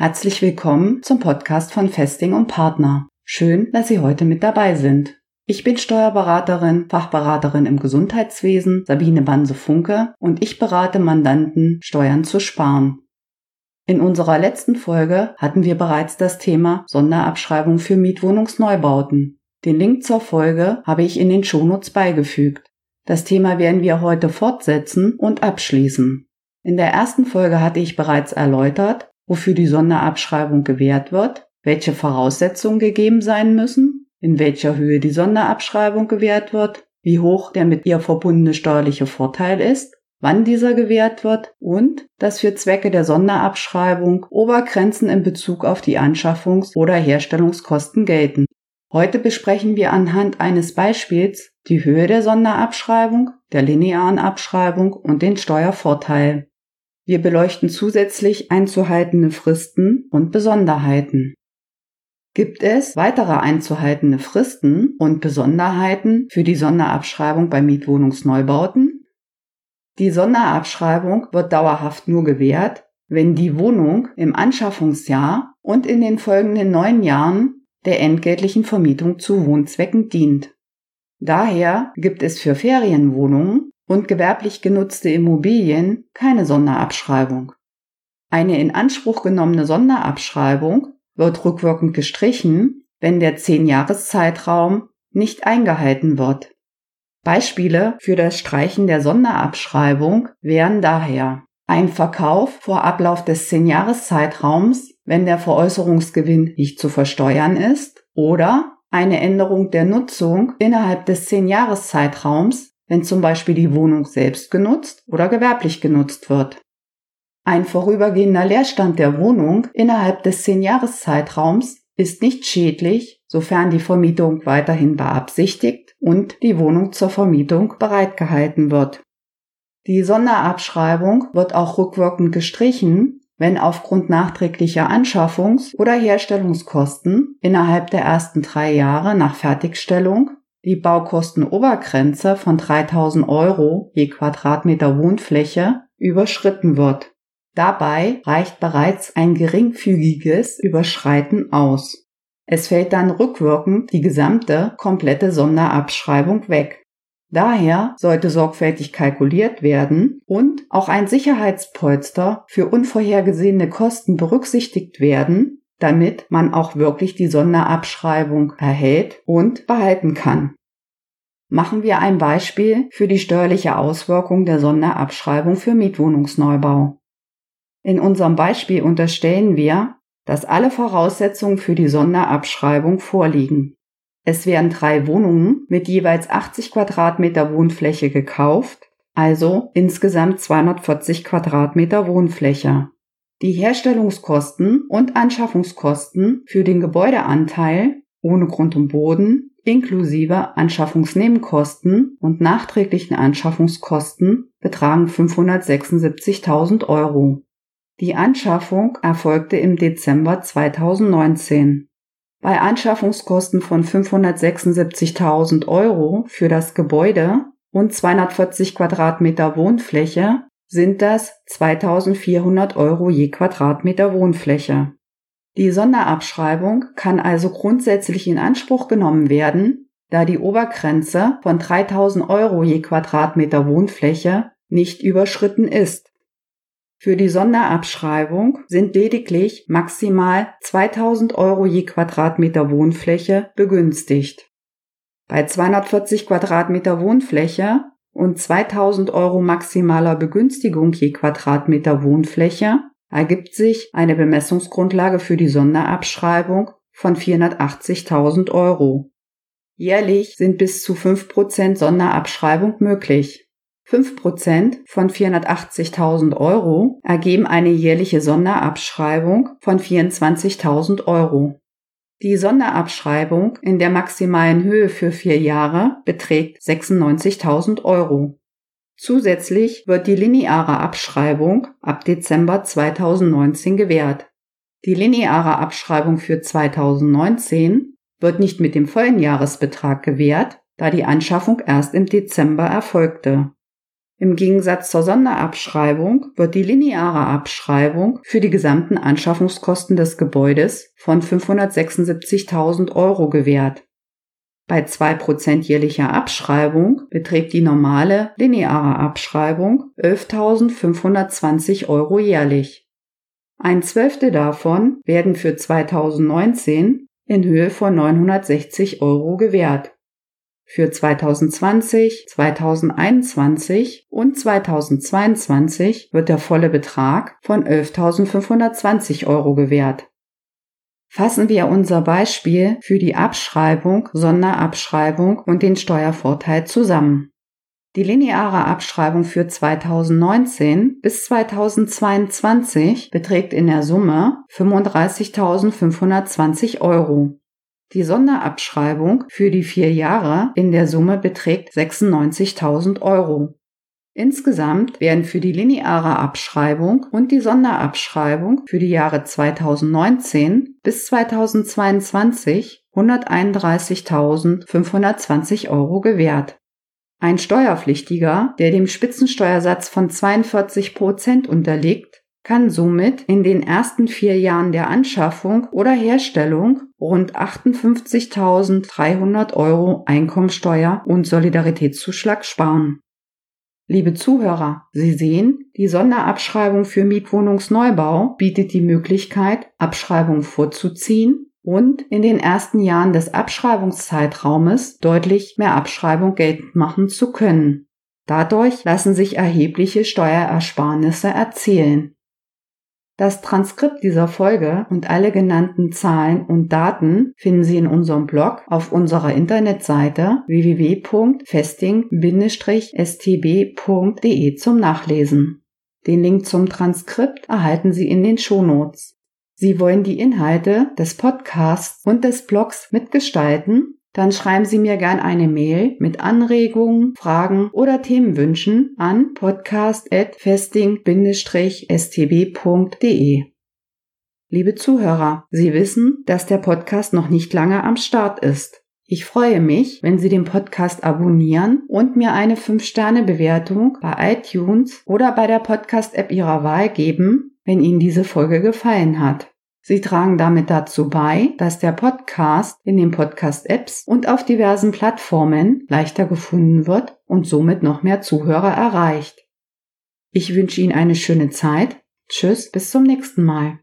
Herzlich willkommen zum Podcast von Festing und Partner. Schön, dass Sie heute mit dabei sind. Ich bin Steuerberaterin, Fachberaterin im Gesundheitswesen, Sabine Banse-Funke und ich berate Mandanten, Steuern zu sparen. In unserer letzten Folge hatten wir bereits das Thema Sonderabschreibung für Mietwohnungsneubauten. Den Link zur Folge habe ich in den Shownotes beigefügt. Das Thema werden wir heute fortsetzen und abschließen. In der ersten Folge hatte ich bereits erläutert, wofür die Sonderabschreibung gewährt wird, welche Voraussetzungen gegeben sein müssen, in welcher Höhe die Sonderabschreibung gewährt wird, wie hoch der mit ihr verbundene steuerliche Vorteil ist, wann dieser gewährt wird und dass für Zwecke der Sonderabschreibung Obergrenzen in Bezug auf die Anschaffungs- oder Herstellungskosten gelten. Heute besprechen wir anhand eines Beispiels die Höhe der Sonderabschreibung, der linearen Abschreibung und den Steuervorteil. Wir beleuchten zusätzlich einzuhaltende Fristen und Besonderheiten. Gibt es weitere einzuhaltende Fristen und Besonderheiten für die Sonderabschreibung bei Mietwohnungsneubauten? Die Sonderabschreibung wird dauerhaft nur gewährt, wenn die Wohnung im Anschaffungsjahr und in den folgenden neun Jahren der entgeltlichen Vermietung zu Wohnzwecken dient. Daher gibt es für Ferienwohnungen und gewerblich genutzte Immobilien keine Sonderabschreibung. Eine in Anspruch genommene Sonderabschreibung wird rückwirkend gestrichen, wenn der 10-Jahres-Zeitraum nicht eingehalten wird. Beispiele für das Streichen der Sonderabschreibung wären daher ein Verkauf vor Ablauf des 10-Jahres-Zeitraums, wenn der Veräußerungsgewinn nicht zu versteuern ist, oder eine Änderung der Nutzung innerhalb des 10-Jahres-Zeitraums, wenn zum Beispiel die Wohnung selbst genutzt oder gewerblich genutzt wird. Ein vorübergehender Leerstand der Wohnung innerhalb des 10-Jahres-Zeitraums ist nicht schädlich, sofern die Vermietung weiterhin beabsichtigt und die Wohnung zur Vermietung bereitgehalten wird. Die Sonderabschreibung wird auch rückwirkend gestrichen, wenn aufgrund nachträglicher Anschaffungs- oder Herstellungskosten innerhalb der ersten drei Jahre nach Fertigstellung die Baukostenobergrenze von 3000 Euro je Quadratmeter Wohnfläche überschritten wird. Dabei reicht bereits ein geringfügiges Überschreiten aus. Es fällt dann rückwirkend die gesamte komplette Sonderabschreibung weg. Daher sollte sorgfältig kalkuliert werden und auch ein Sicherheitspolster für unvorhergesehene Kosten berücksichtigt werden, damit man auch wirklich die Sonderabschreibung erhält und behalten kann. Machen wir ein Beispiel für die steuerliche Auswirkung der Sonderabschreibung für Mietwohnungsneubau. In unserem Beispiel unterstellen wir, dass alle Voraussetzungen für die Sonderabschreibung vorliegen. Es werden drei Wohnungen mit jeweils 80 Quadratmeter Wohnfläche gekauft, also insgesamt 240 Quadratmeter Wohnfläche. Die Herstellungskosten und Anschaffungskosten für den Gebäudeanteil ohne Grund und Boden inklusive Anschaffungsnebenkosten und nachträglichen Anschaffungskosten betragen 576.000 Euro. Die Anschaffung erfolgte im Dezember 2019. Bei Anschaffungskosten von 576.000 Euro für das Gebäude und 240 Quadratmeter Wohnfläche sind das 2400 Euro je Quadratmeter Wohnfläche. Die Sonderabschreibung kann also grundsätzlich in Anspruch genommen werden, da die Obergrenze von 3000 Euro je Quadratmeter Wohnfläche nicht überschritten ist. Für die Sonderabschreibung sind lediglich maximal 2000 Euro je Quadratmeter Wohnfläche begünstigt. Bei 240 Quadratmeter Wohnfläche und 2000 Euro maximaler Begünstigung je Quadratmeter Wohnfläche ergibt sich eine Bemessungsgrundlage für die Sonderabschreibung von 480.000 Euro. Jährlich sind bis zu 5% Sonderabschreibung möglich. 5% von 480.000 Euro ergeben eine jährliche Sonderabschreibung von 24.000 Euro. Die Sonderabschreibung in der maximalen Höhe für vier Jahre beträgt 96.000 Euro. Zusätzlich wird die lineare Abschreibung ab Dezember 2019 gewährt. Die lineare Abschreibung für 2019 wird nicht mit dem vollen Jahresbetrag gewährt, da die Anschaffung erst im Dezember erfolgte. Im Gegensatz zur Sonderabschreibung wird die lineare Abschreibung für die gesamten Anschaffungskosten des Gebäudes von 576.000 Euro gewährt. Bei 2% jährlicher Abschreibung beträgt die normale lineare Abschreibung 11.520 Euro jährlich. Ein Zwölftel davon werden für 2019 in Höhe von 960 Euro gewährt. Für 2020, 2021 und 2022 wird der volle Betrag von 11.520 Euro gewährt. Fassen wir unser Beispiel für die Abschreibung, Sonderabschreibung und den Steuervorteil zusammen. Die lineare Abschreibung für 2019 bis 2022 beträgt in der Summe 35.520 Euro. Die Sonderabschreibung für die vier Jahre in der Summe beträgt 96.000 Euro. Insgesamt werden für die lineare Abschreibung und die Sonderabschreibung für die Jahre 2019 bis 2022 131.520 Euro gewährt. Ein Steuerpflichtiger, der dem Spitzensteuersatz von 42 Prozent unterliegt, kann somit in den ersten vier Jahren der Anschaffung oder Herstellung rund 58.300 Euro Einkommensteuer und Solidaritätszuschlag sparen. Liebe Zuhörer, Sie sehen, die Sonderabschreibung für Mietwohnungsneubau bietet die Möglichkeit, Abschreibung vorzuziehen und in den ersten Jahren des Abschreibungszeitraumes deutlich mehr Abschreibung geltend machen zu können. Dadurch lassen sich erhebliche Steuerersparnisse erzielen. Das Transkript dieser Folge und alle genannten Zahlen und Daten finden Sie in unserem Blog auf unserer Internetseite www.festing-stb.de zum Nachlesen. Den Link zum Transkript erhalten Sie in den Shownotes. Sie wollen die Inhalte des Podcasts und des Blogs mitgestalten? Dann schreiben Sie mir gern eine Mail mit Anregungen, Fragen oder Themenwünschen an podcast.festing-stb.de. Liebe Zuhörer, Sie wissen, dass der Podcast noch nicht lange am Start ist. Ich freue mich, wenn Sie den Podcast abonnieren und mir eine 5-Sterne-Bewertung bei iTunes oder bei der Podcast-App Ihrer Wahl geben, wenn Ihnen diese Folge gefallen hat. Sie tragen damit dazu bei, dass der Podcast in den Podcast-Apps und auf diversen Plattformen leichter gefunden wird und somit noch mehr Zuhörer erreicht. Ich wünsche Ihnen eine schöne Zeit. Tschüss, bis zum nächsten Mal.